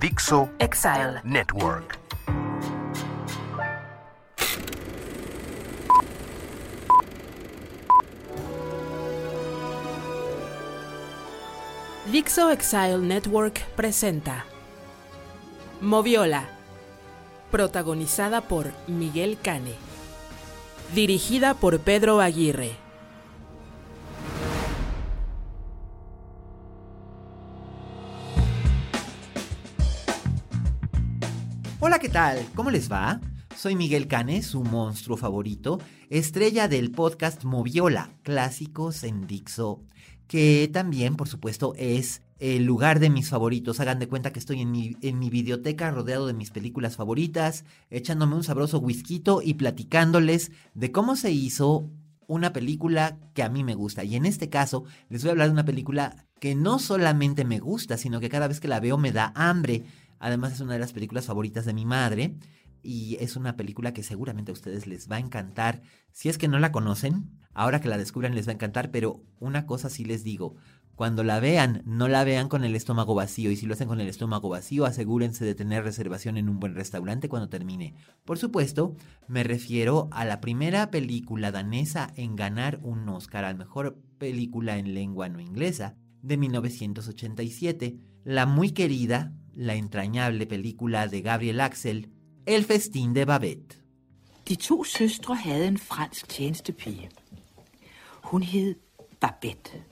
Dixo Exile. Network. Dixo Exile Network presenta Moviola, protagonizada por Miguel Cane, dirigida por Pedro Aguirre. ¿Qué tal? ¿Cómo les va? Soy Miguel Cane, su monstruo favorito, estrella del podcast Moviola, clásicos en Dixo, que también, por supuesto, es el lugar de mis favoritos. Hagan de cuenta que estoy en mi, en mi videoteca rodeado de mis películas favoritas, echándome un sabroso whisky y platicándoles de cómo se hizo una película que a mí me gusta. Y en este caso, les voy a hablar de una película que no solamente me gusta, sino que cada vez que la veo me da hambre. Además es una de las películas favoritas de mi madre y es una película que seguramente a ustedes les va a encantar. Si es que no la conocen, ahora que la descubran les va a encantar, pero una cosa sí les digo, cuando la vean, no la vean con el estómago vacío y si lo hacen con el estómago vacío, asegúrense de tener reservación en un buen restaurante cuando termine. Por supuesto, me refiero a la primera película danesa en ganar un Oscar al mejor película en lengua no inglesa de 1987, la muy querida la entrañable película de Gabriel Axel, El festín de Babette. De to søstre havde en fransk tjenestepige. Hun hed Babette.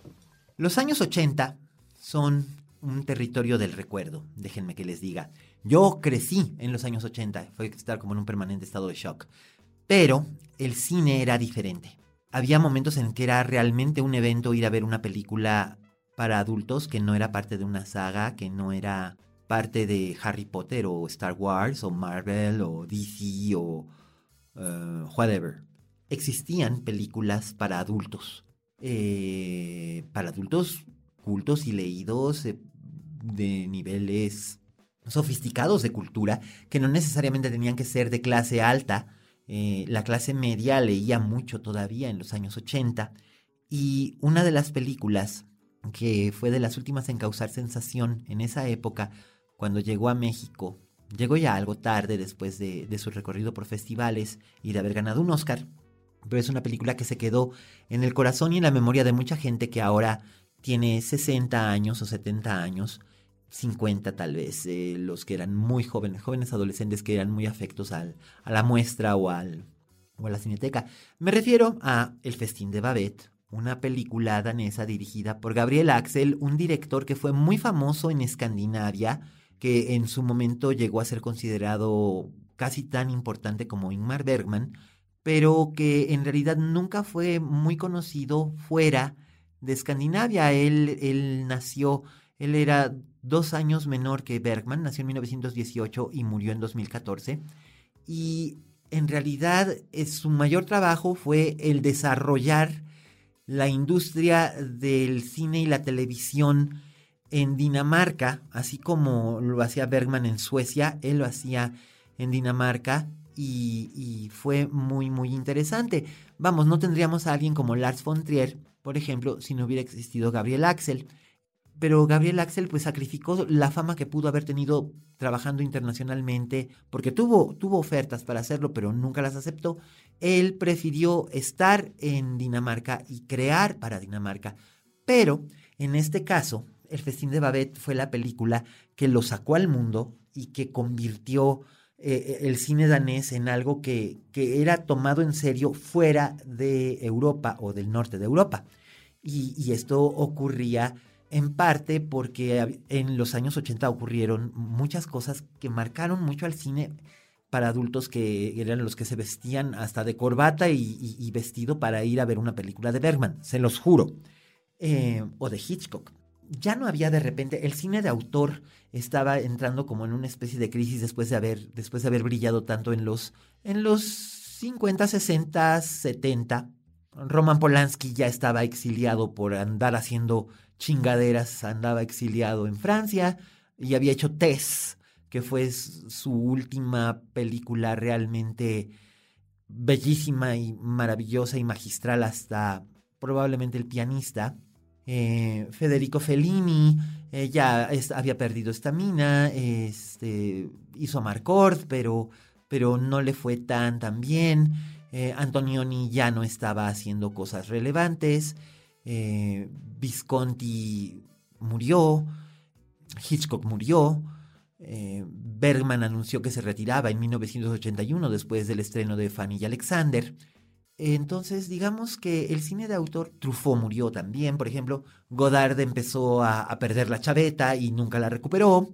Los años 80 son un territorio del recuerdo, déjenme que les diga. Yo crecí en los años 80, fue estar como en un permanente estado de shock. Pero el cine era diferente. Había momentos en que era realmente un evento ir a ver una película para adultos que no era parte de una saga, que no era parte de Harry Potter o Star Wars o Marvel o DC o uh, whatever. Existían películas para adultos. Eh, para adultos cultos y leídos eh, de niveles sofisticados de cultura que no necesariamente tenían que ser de clase alta. Eh, la clase media leía mucho todavía en los años 80 y una de las películas que fue de las últimas en causar sensación en esa época cuando llegó a México, llegó ya algo tarde después de, su recorrido por festivales y de haber ganado un Oscar, pero es una película que se quedó en el corazón y en la memoria de mucha gente que ahora tiene 60 años o 70 años, 50 tal vez, eh, los que eran muy jóvenes, jóvenes adolescentes que eran muy afectos al, a la muestra o, al, o a la cineteca. Me refiero a El Festín de Babette, una película danesa dirigida por Gabriel Axel, un director que fue muy famoso en Escandinavia, que en su momento llegó a ser considerado casi tan importante como Ingmar Bergman, pero que en realidad nunca fue muy conocido fuera de Escandinavia. Él, él nació, él era dos años menor que Bergman, nació en 1918 y murió en 2014. Y en realidad su mayor trabajo fue el desarrollar la industria del cine y la televisión en Dinamarca, así como lo hacía Bergman en Suecia, él lo hacía en Dinamarca y, fue muy, muy interesante. Vamos, no tendríamos a alguien como Lars von Trier, por ejemplo, si no hubiera existido Gabriel Axel. Pero Gabriel Axel pues sacrificó la fama que pudo haber tenido trabajando internacionalmente, porque tuvo, tuvo ofertas para hacerlo, pero nunca las aceptó. Él prefirió estar en Dinamarca y crear para Dinamarca. Pero en este caso, el Festín de Babette fue la película que lo sacó al mundo y que convirtió eh, el cine danés en algo que, que, era tomado en serio fuera de Europa o del norte de Europa. Y, esto ocurría en parte porque en los años 80 ocurrieron muchas cosas que marcaron mucho al cine para adultos que eran los que se vestían hasta de corbata y, vestido para ir a ver una película de Bergman, se los juro, eh, o de Hitchcock ya no había de repente, el cine de autor estaba entrando como en una especie de crisis después de haber, después de haber brillado tanto en los, en los 50, 60, 70. Roman Polanski ya estaba exiliado por andar haciendo chingaderas, andaba exiliado en Francia y había hecho Tess, que fue su última película realmente bellísima y maravillosa y magistral hasta probablemente el pianista. Eh, Federico Fellini eh, ya había perdido estamina, este, hizo Marcord, pero, pero no le fue tan tan bien. Eh, Antonioni ya no estaba haciendo cosas relevantes. Visconti murió. Hitchcock murió. Bergman anunció que se retiraba en 1981 después del estreno de Fanny y Alexander. Entonces, digamos que el cine de autor, Truffaut murió también, por ejemplo, Godard empezó a, perder la chaveta y nunca la recuperó,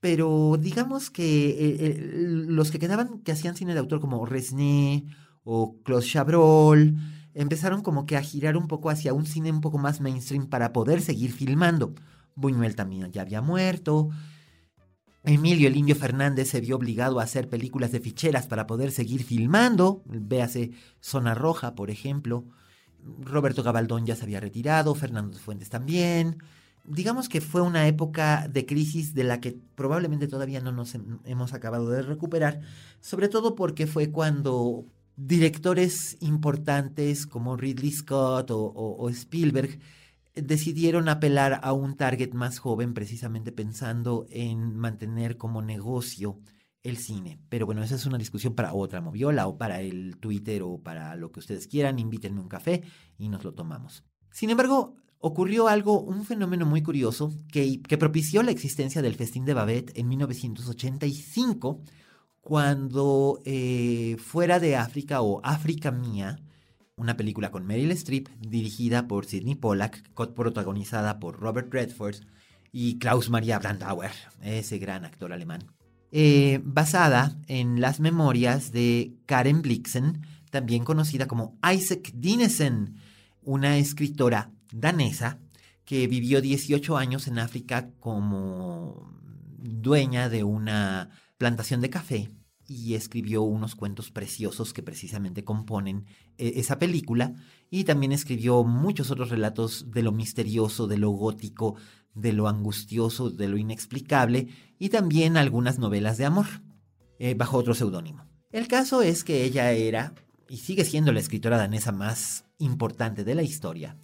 pero digamos que eh, eh, los que quedaban que hacían cine de autor como Resné o Claude Chabrol, empezaron como que a girar un poco hacia un cine un poco más mainstream para poder seguir filmando. Buñuel también ya había muerto, Emilio el Indio Fernández se vio obligado a hacer películas de ficheras para poder seguir filmando. Véase Zona Roja, por ejemplo. Roberto Gabaldón ya se había retirado, Fernando Fuentes también. Digamos que fue una época de crisis de la que probablemente todavía no nos hemos acabado de recuperar, sobre todo porque fue cuando directores importantes como Ridley Scott o Spielberg decidieron apelar a un target más joven precisamente pensando en mantener como negocio el cine. Pero bueno, esa es una discusión para otra moviola o para el Twitter o para lo que ustedes quieran. Invítenme un café y nos lo tomamos. Sin embargo, ocurrió algo, un fenómeno muy curioso que, propició la existencia del Festín de Babette en 1985, cuando eh, fuera de África o África Mía, una película con Meryl Streep, dirigida por Sidney Pollack, protagonizada por Robert Redford y Klaus Maria Brandauer, ese gran actor alemán. Eh, basada en las memorias de Karen Blixen, también conocida como Isaac Dinesen, una escritora danesa que vivió 18 años en África como dueña de una plantación de café y escribió unos cuentos preciosos que precisamente componen eh, esa película y también escribió muchos otros relatos de lo misterioso, de lo gótico, de lo angustioso, de lo inexplicable y también algunas novelas de amor eh, bajo otro seudónimo. El caso es que ella era y sigue siendo la escritora danesa más importante de la historia.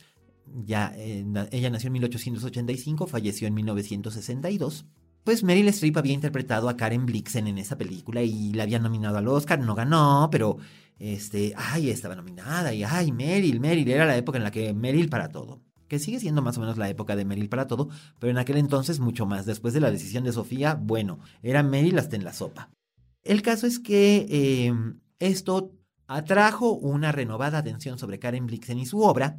Ya, eh, ella nació en 1885, falleció en 1962 pues Meryl Streep había interpretado a Karen Blixen en esa película y la había nominado al Oscar, no ganó, pero este, ay, estaba nominada y ay, Meryl, Meryl, era la época en la que Meryl para todo. Que sigue siendo más o menos la época de Meryl para todo, pero en aquel entonces mucho más. Después de la decisión de Sofía, bueno, era Meryl hasta en la sopa. El caso es que em, esto atrajo una renovada atención sobre Karen Blixen y su obra,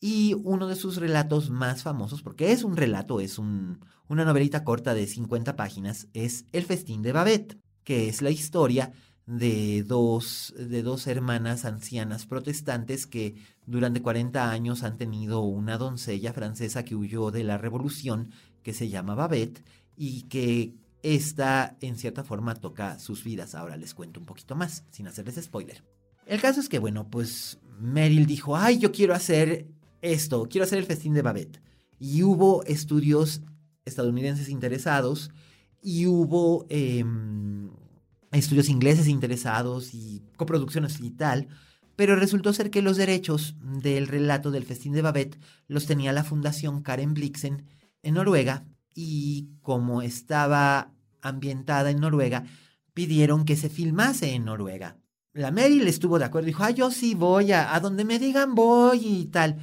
y uno de sus relatos más famosos, porque es un relato, es un, una novelita corta de 50 páginas, es El festín de Babette, que es la historia de dos, de dos hermanas ancianas protestantes que durante 40 años han tenido una doncella francesa que huyó de la revolución que se llama Babette y que esta en cierta forma toca sus vidas. Ahora les cuento un poquito más, sin hacerles spoiler. El caso es que, bueno, pues Meryl dijo, ay, yo quiero hacer esto, quiero hacer el festín de Babette. Y hubo estudios estadounidenses interesados y hubo em, estudios ingleses interesados y coproducciones y tal, pero resultó ser que los derechos del relato del festín de Babette los tenía la fundación Karen Blixen en Noruega y como estaba ambientada en Noruega, pidieron que se filmase en Noruega. La Meryl estuvo de acuerdo, dijo, ah, yo sí voy, a, a donde me digan voy y tal.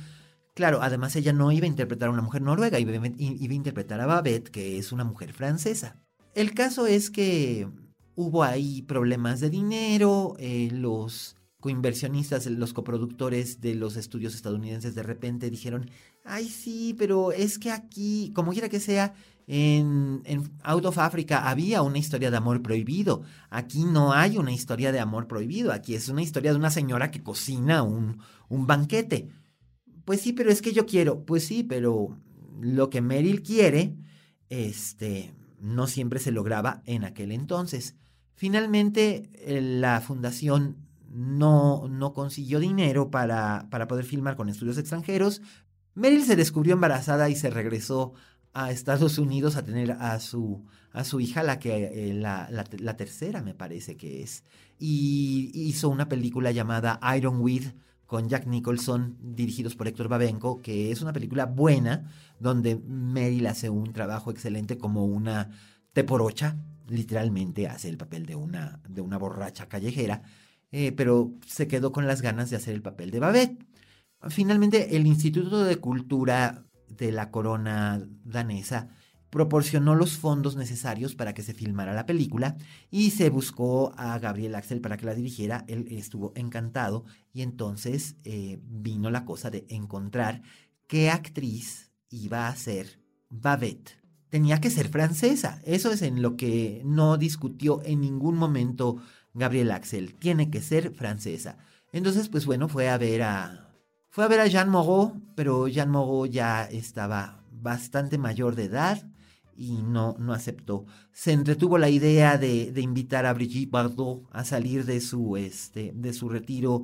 Claro, además ella no iba a interpretar a una mujer noruega, iba, a interpretar a Babette, que es una mujer francesa. El caso es que hubo ahí problemas de dinero, eh, los coinversionistas, los coproductores de los estudios estadounidenses de repente dijeron, ay sí, pero es que aquí, como quiera que sea, en, Out of Africa había una historia de amor prohibido. Aquí no hay una historia de amor prohibido, aquí es una historia de una señora que cocina un banquete. Pues sí, pero es que yo quiero. Pues sí, pero lo que Meryl quiere, este, no siempre se lograba en aquel entonces. Finalmente, eh, la fundación no, no consiguió dinero para, para poder filmar con estudios extranjeros. Meryl se descubrió embarazada y se regresó a Estados Unidos a tener a su, a su hija, la, que, eh, la, la, tercera me parece que es. Y hizo una película llamada Iron Weed con Jack Nicholson, dirigidos por Héctor Babenco, que es una película buena, donde Meryl hace un trabajo excelente como una teporocha, literalmente hace el papel de una, de una borracha callejera, eh, pero se quedó con las ganas de hacer el papel de Babette. Finalmente, el Instituto de Cultura de la Corona danesa proporcionó los fondos necesarios para que se filmara la película y se buscó a Gabriel Axel para que la dirigiera. Él estuvo encantado y entonces eh, vino la cosa de encontrar qué actriz iba a ser Babette. Tenía que ser francesa. Eso es en lo que no discutió en ningún momento Gabriel Axel. Tiene que ser francesa. Entonces, pues bueno, fue a ver a. Fue a ver a Jean Moreau, pero Jean Moreau ya estaba bastante mayor de edad y no, no aceptó. Se entretuvo la idea de, de, invitar a Brigitte Bardot a salir de su, este, de su retiro,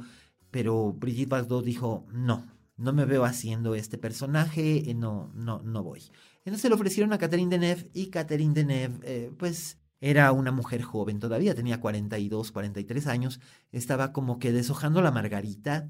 pero Brigitte Bardot dijo, no, no me veo haciendo este personaje, eh, no, no, no voy. Entonces le ofrecieron a Catherine Deneuve y Catherine Deneuve, eh, pues era una mujer joven todavía, tenía 42, 43 años, estaba como que deshojando la margarita,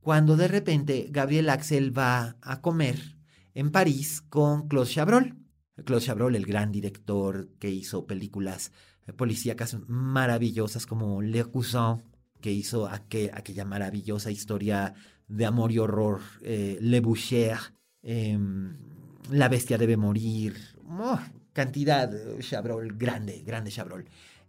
cuando de repente Gabriel Axel va a comer en París con Claude Chabrol. Claude Chabrol, el gran director que hizo películas eh, policíacas maravillosas como Le Cousin, que hizo aquella maravillosa historia de amor y horror, eh, Le Boucher, em, La bestia debe morir, cantidad, Chabrol, grande, grande Chabrol.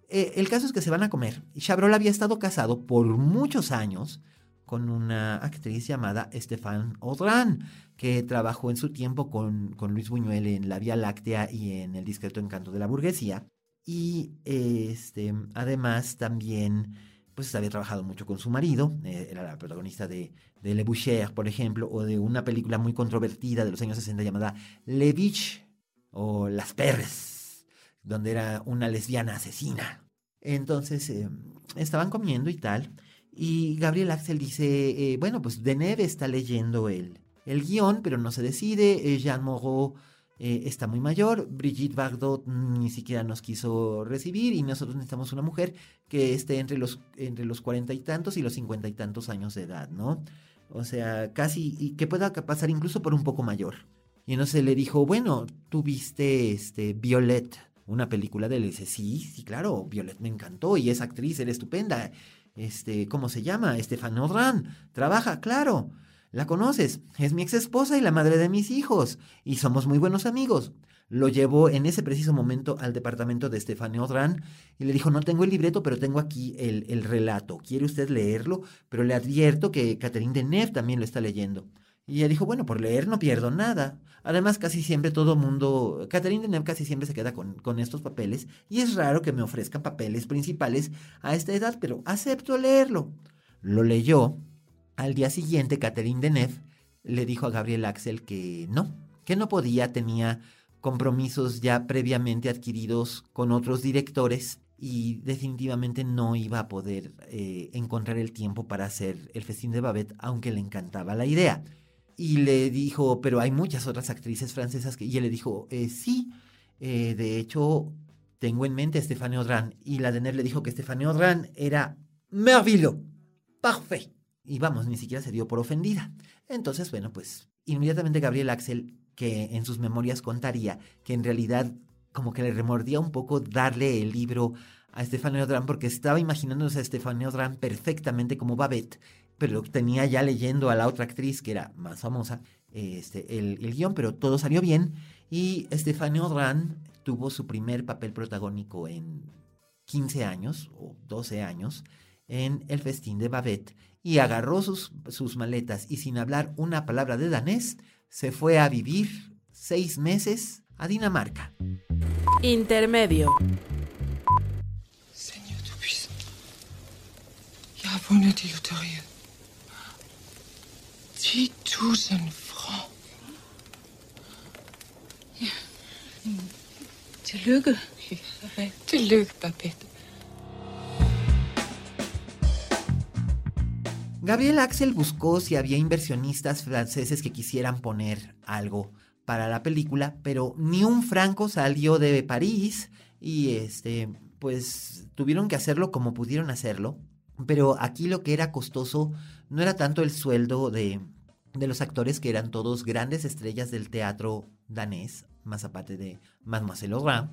Eh, el caso es que se van a comer. Chabrol había estado casado por muchos años con una actriz llamada Stéphane Audran, que trabajó en su tiempo con, con, Luis Buñuel en La Vía Láctea y en El discreto encanto de la burguesía. Y este, además también pues había trabajado mucho con su marido, eh, era la protagonista de, de, Le Boucher, por ejemplo, o de una película muy controvertida de los años 60 llamada Le Bitch, o Las Perres, donde era una lesbiana asesina. Entonces eh, estaban comiendo y tal, y Gabriel Axel dice, eh, bueno, pues Deneuve está leyendo el, el guion, pero no se decide. Eh, Jean Moreau eh, está muy mayor. Brigitte Bardot ni siquiera nos quiso recibir y nosotros necesitamos una mujer que esté entre los, entre los cuarenta y tantos y los cincuenta y tantos años de edad, ¿no? O sea, casi, y que pueda pasar incluso por un poco mayor. Y entonces le dijo, bueno, tú viste este, Violet, una película de él. Y dice, sí, sí, claro, Violet me encantó y es actriz, era estupenda este, ¿cómo se llama? Estefan Odran. Trabaja, claro. La conoces. Es mi ex esposa y la madre de mis hijos. Y somos muy buenos amigos. Lo llevó en ese preciso momento al departamento de Estefan Odran y le dijo, no tengo el libreto, pero tengo aquí el, el relato. ¿Quiere usted leerlo? Pero le advierto que Catherine Deneuve también lo está leyendo. Y ella dijo, bueno, por leer no pierdo nada. Además, casi siempre todo mundo, Catherine Deneuve casi siempre se queda con, con, estos papeles y es raro que me ofrezcan papeles principales a esta edad, pero acepto leerlo. Lo leyó. Al día siguiente, Catherine Deneuve le dijo a Gabriel Axel que no, que no podía, tenía compromisos ya previamente adquiridos con otros directores y definitivamente no iba a poder eh, encontrar el tiempo para hacer el festín de Babette, aunque le encantaba la idea. Y le dijo, pero hay muchas otras actrices francesas que... Y él le dijo, eh, sí, eh, de hecho, tengo en mente a Stéphane Audran. Y la Denner le dijo que Stéphane Audran era merveilleux, parfait. Y vamos, ni siquiera se dio por ofendida. Entonces, bueno, pues inmediatamente Gabriel Axel, que en sus memorias contaría que en realidad como que le remordía un poco darle el libro a Stefano Odran porque estaba imaginándose a Stefano Odran perfectamente como Babette pero tenía ya leyendo a la otra actriz que era más famosa este, el, guion, pero todo salió bien. Y Stephanie Odran tuvo su primer papel protagónico en 15 años o 12 años en el festín de Babette y agarró sus, sus maletas y sin hablar una palabra de danés se fue a vivir seis meses a Dinamarca. Intermedio. Pone Tillykke. Tillykke, Babette. Gabriel Axel buscó si había inversionistas franceses que quisieran poner algo para la película, pero ni un franco salió de París y este, pues tuvieron que hacerlo como pudieron hacerlo. Pero aquí lo que era costoso no era tanto el sueldo de, de los actores que eran todos grandes estrellas del teatro danés, más aparte de Mademoiselle Laurent,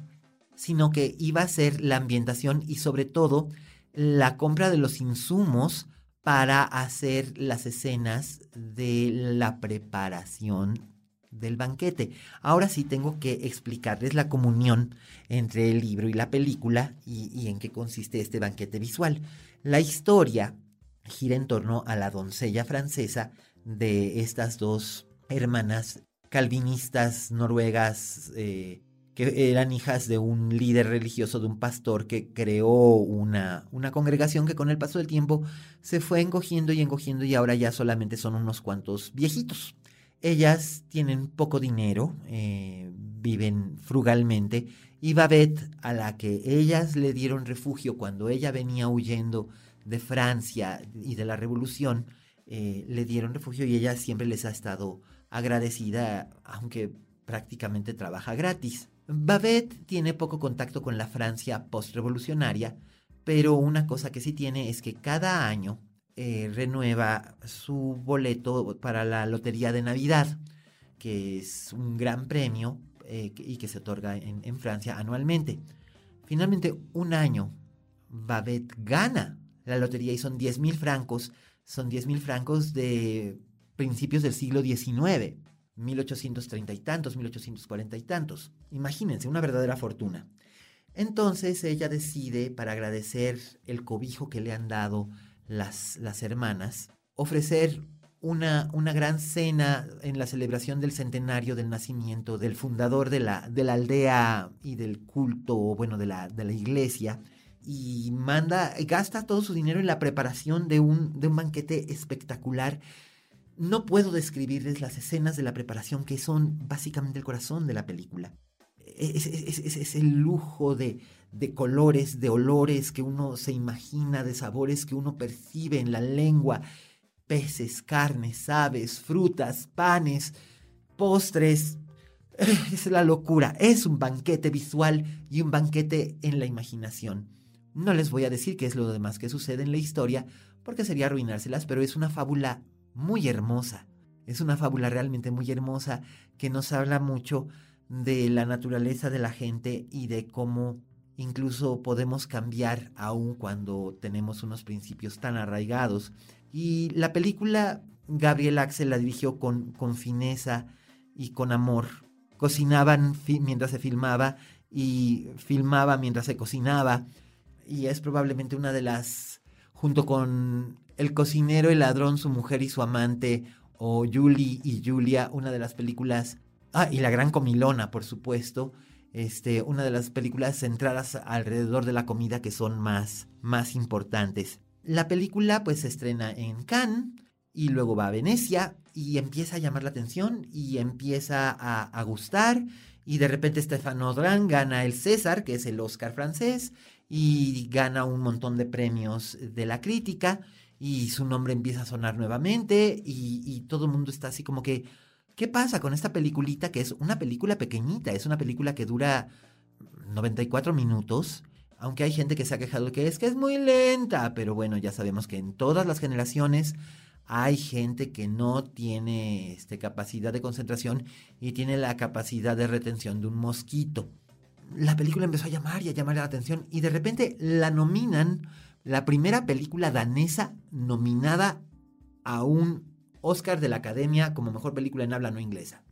sino que iba a ser la ambientación y sobre todo la compra de los insumos para hacer las escenas de la preparación del banquete. Ahora sí tengo que explicarles la comunión entre el libro y la película y, y en qué consiste este banquete visual. La historia gira en torno a la doncella francesa de estas dos hermanas calvinistas noruegas eh, que eran hijas de un líder religioso, de un pastor que creó una, una congregación que con el paso del tiempo se fue encogiendo y encogiendo y ahora ya solamente son unos cuantos viejitos. Ellas tienen poco dinero, eh, viven frugalmente y Babette, a la que ellas le dieron refugio cuando ella venía huyendo de Francia y de la revolución, eh, le dieron refugio y ella siempre les ha estado agradecida, aunque prácticamente trabaja gratis. Babette tiene poco contacto con la Francia postrevolucionaria, pero una cosa que sí tiene es que cada año eh, renueva su boleto para la Lotería de Navidad, que es un gran premio eh, y que se otorga en, en Francia anualmente. Finalmente, un año, Babette gana la lotería y son 10 mil francos, son 10 mil francos de principios del siglo XIX, 1830 y tantos, 1840 y tantos. Imagínense, una verdadera fortuna. Entonces ella decide, para agradecer el cobijo que le han dado las, las hermanas, ofrecer una, una, gran cena en la celebración del centenario del nacimiento del fundador de la, de la aldea y del culto, bueno, de la, de la iglesia, y manda, gasta todo su dinero en la preparación de un, de un banquete espectacular. No puedo describirles las escenas de la preparación que son básicamente el corazón de la película. Es, es, es, es el lujo de, de, colores, de olores que uno se imagina, de sabores que uno percibe en la lengua. Peces, carnes, aves, frutas, panes, postres. Es la locura. Es un banquete visual y un banquete en la imaginación. No les voy a decir qué es lo demás que sucede en la historia, porque sería arruinárselas, pero es una fábula muy hermosa. Es una fábula realmente muy hermosa que nos habla mucho de la naturaleza de la gente y de cómo incluso podemos cambiar aún cuando tenemos unos principios tan arraigados. Y la película Gabriel Axel la dirigió con, con fineza y con amor. Cocinaban mientras se filmaba y filmaba mientras se cocinaba y es probablemente una de las, junto con El cocinero, el ladrón, su mujer y su amante, o Julie y Julia, una de las películas, ah, y La Gran Comilona, por supuesto, este, una de las películas centradas alrededor de la comida que son más, más importantes. La película pues se estrena en Cannes y luego va a Venecia y empieza a llamar la atención y empieza a, a gustar y de repente Stefano Dran gana el César, que es el Oscar francés, y gana un montón de premios de la crítica y su nombre empieza a sonar nuevamente y, todo el mundo está así como que, ¿qué pasa con esta peliculita que es una película pequeñita? Es una película que dura 94 minutos, aunque hay gente que se ha quejado que es que es muy lenta, pero bueno, ya sabemos que en todas las generaciones hay gente que no tiene este, capacidad de concentración y tiene la capacidad de retención de un mosquito la película empezó a llamar y a llamar la atención y de repente la nominan, la primera película danesa nominada a un Oscar de la Academia como mejor película en habla no inglesa.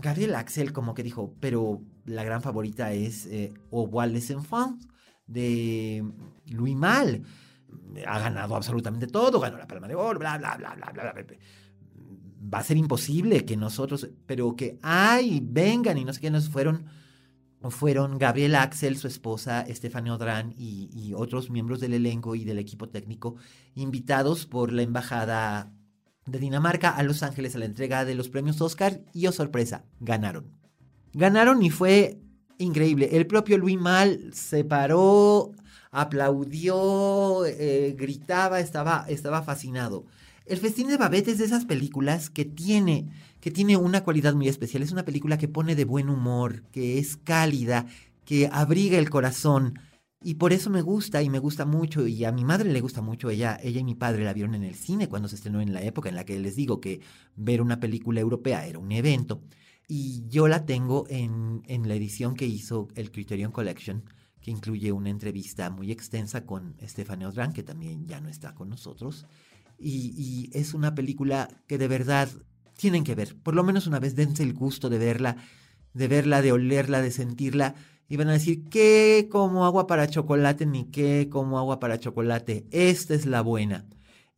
Gabriel Axel como que dijo, pero la gran favorita es eh, revoir les enfants de Louis Mal. Ha ganado absolutamente todo, ganó la Palma de Oro, bla, bla, bla, bla, bla, bla. Va a ser imposible que nosotros, pero que, ay, vengan y no sé qué, nos fueron fueron Gabriel Axel, su esposa, Estefania Odrán y, otros miembros del elenco y del equipo técnico invitados por la embajada de Dinamarca a Los Ángeles a la entrega de los premios Oscar y, oh sorpresa, ganaron. Ganaron y fue increíble. El propio Luis Mal se paró, aplaudió, eh, gritaba, estaba, estaba fascinado. El Festín de Babette es de esas películas que tiene, que tiene una cualidad muy especial. Es una película que pone de buen humor, que es cálida, que abriga el corazón. Y por eso me gusta y me gusta mucho y a mi madre le gusta mucho. Ella, ella y mi padre la vieron en el cine cuando se estrenó en la época en la que les digo que ver una película europea era un evento. Y yo la tengo en, la edición que hizo el Criterion Collection, que incluye una entrevista muy extensa con Stephanie Odran, que también ya no está con nosotros. Y, es una película que de verdad tienen que ver. Por lo menos una vez dense el gusto de verla, de verla, de olerla, de sentirla y van a decir, ¿qué como agua para chocolate ni qué como agua para chocolate? Esta es la buena.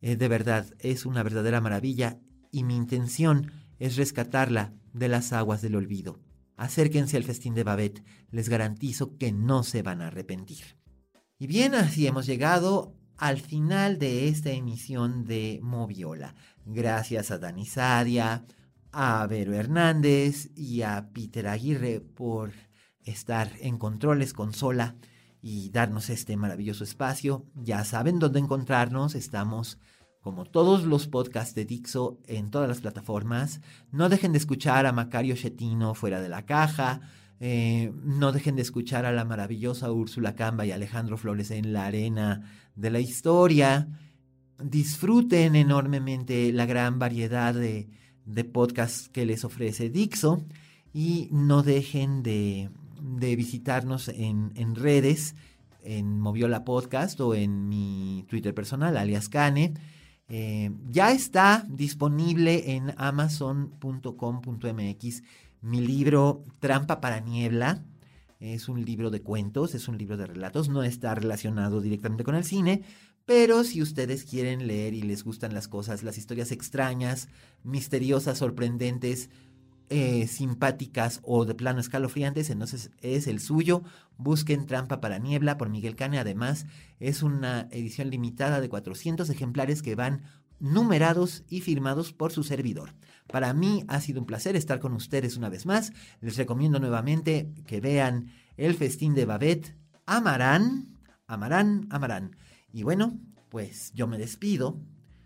Eh, de verdad, es una verdadera maravilla y mi intención es rescatarla de las aguas del olvido. Acérquense al festín de Babette, les garantizo que no se van a arrepentir. Y bien, así hemos llegado al final de esta emisión de Moviola. Gracias a Dani Sadia, a Vero Hernández y a Peter Aguirre por estar en controles consola y darnos este maravilloso espacio. Ya saben dónde encontrarnos, estamos como todos los podcasts de Dixo en todas las plataformas. No dejen de escuchar a Macario Chetino fuera de la caja. Eh, no dejen de escuchar a la maravillosa Úrsula Camba y Alejandro Flores en la arena de la historia. Disfruten enormemente la gran variedad de, podcasts que les ofrece Dixo y no dejen de, visitarnos en, en, redes, en Moviola Podcast o en mi Twitter personal, alias Cane. Eh, ya está disponible en amazon.com.mx mi libro Trampa para Niebla. Es un libro de cuentos, es un libro de relatos, no está relacionado directamente con el cine, pero si ustedes quieren leer y les gustan las cosas, las historias extrañas, misteriosas, sorprendentes, eh, simpáticas o de plano escalofriantes, entonces es el suyo. Busquen Trampa para Niebla por Miguel Cane. Además, es una edición limitada de 400 ejemplares que van numerados y firmados por su servidor. Para mí ha sido un placer estar con ustedes una vez más. Les recomiendo nuevamente que vean El Festín de Babette. Amarán, amarán, amarán. Y bueno, pues yo me despido,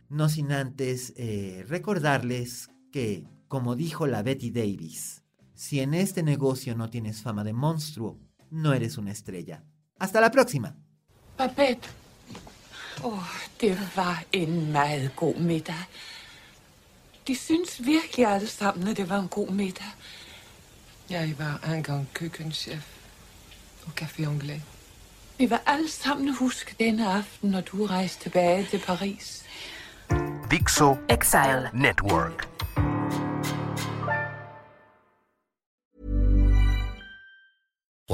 no sin antes eh, recordarles que como dijo la Betty Davis, si en este negocio no tienes fama de monstruo, no eres una estrella. Hasta la próxima. Babette. Åh, oh, det var en meget god middag. De synes virkelig alle sammen, at det var en god middag. Jeg var engang køkkenchef på Café Anglais. Vi var alle sammen huske denne aften, når du rejste tilbage til Paris. Dixo Exile. Network.